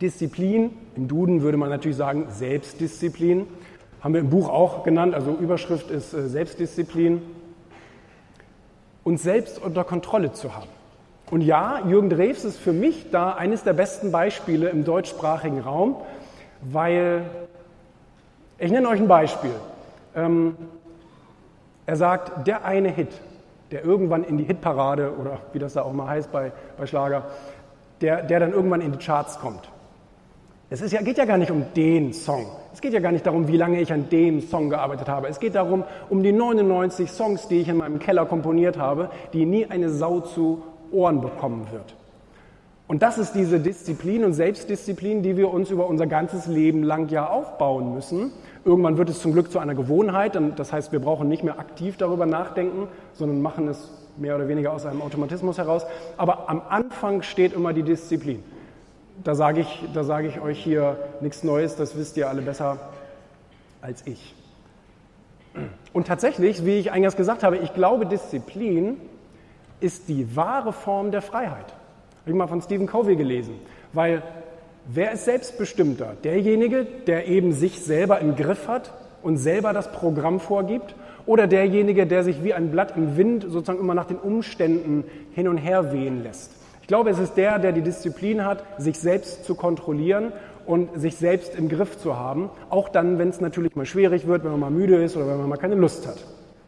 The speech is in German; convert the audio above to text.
Disziplin, im Duden würde man natürlich sagen Selbstdisziplin, haben wir im Buch auch genannt, also Überschrift ist äh, Selbstdisziplin, uns selbst unter Kontrolle zu haben. Und ja, Jürgen Drews ist für mich da eines der besten Beispiele im deutschsprachigen Raum, weil ich nenne euch ein Beispiel. Ähm, er sagt, der eine Hit, der irgendwann in die Hitparade oder wie das da auch mal heißt bei, bei Schlager, der, der dann irgendwann in die Charts kommt. Es ist ja, geht ja gar nicht um den Song. Es geht ja gar nicht darum, wie lange ich an dem Song gearbeitet habe. Es geht darum, um die 99 Songs, die ich in meinem Keller komponiert habe, die nie eine Sau zu Ohren bekommen wird. Und das ist diese Disziplin und Selbstdisziplin, die wir uns über unser ganzes Leben lang ja aufbauen müssen. Irgendwann wird es zum Glück zu einer Gewohnheit. Das heißt, wir brauchen nicht mehr aktiv darüber nachdenken, sondern machen es mehr oder weniger aus einem Automatismus heraus. Aber am Anfang steht immer die Disziplin. Da sage ich, da ich euch hier nichts Neues, das wisst ihr alle besser als ich. Und tatsächlich, wie ich eingangs gesagt habe, ich glaube, Disziplin ist die wahre Form der Freiheit. Habe ich mal von Stephen Covey gelesen. Weil wer ist selbstbestimmter? Derjenige, der eben sich selber im Griff hat und selber das Programm vorgibt? Oder derjenige, der sich wie ein Blatt im Wind sozusagen immer nach den Umständen hin und her wehen lässt? Ich glaube, es ist der, der die Disziplin hat, sich selbst zu kontrollieren und sich selbst im Griff zu haben. Auch dann, wenn es natürlich mal schwierig wird, wenn man mal müde ist oder wenn man mal keine Lust hat.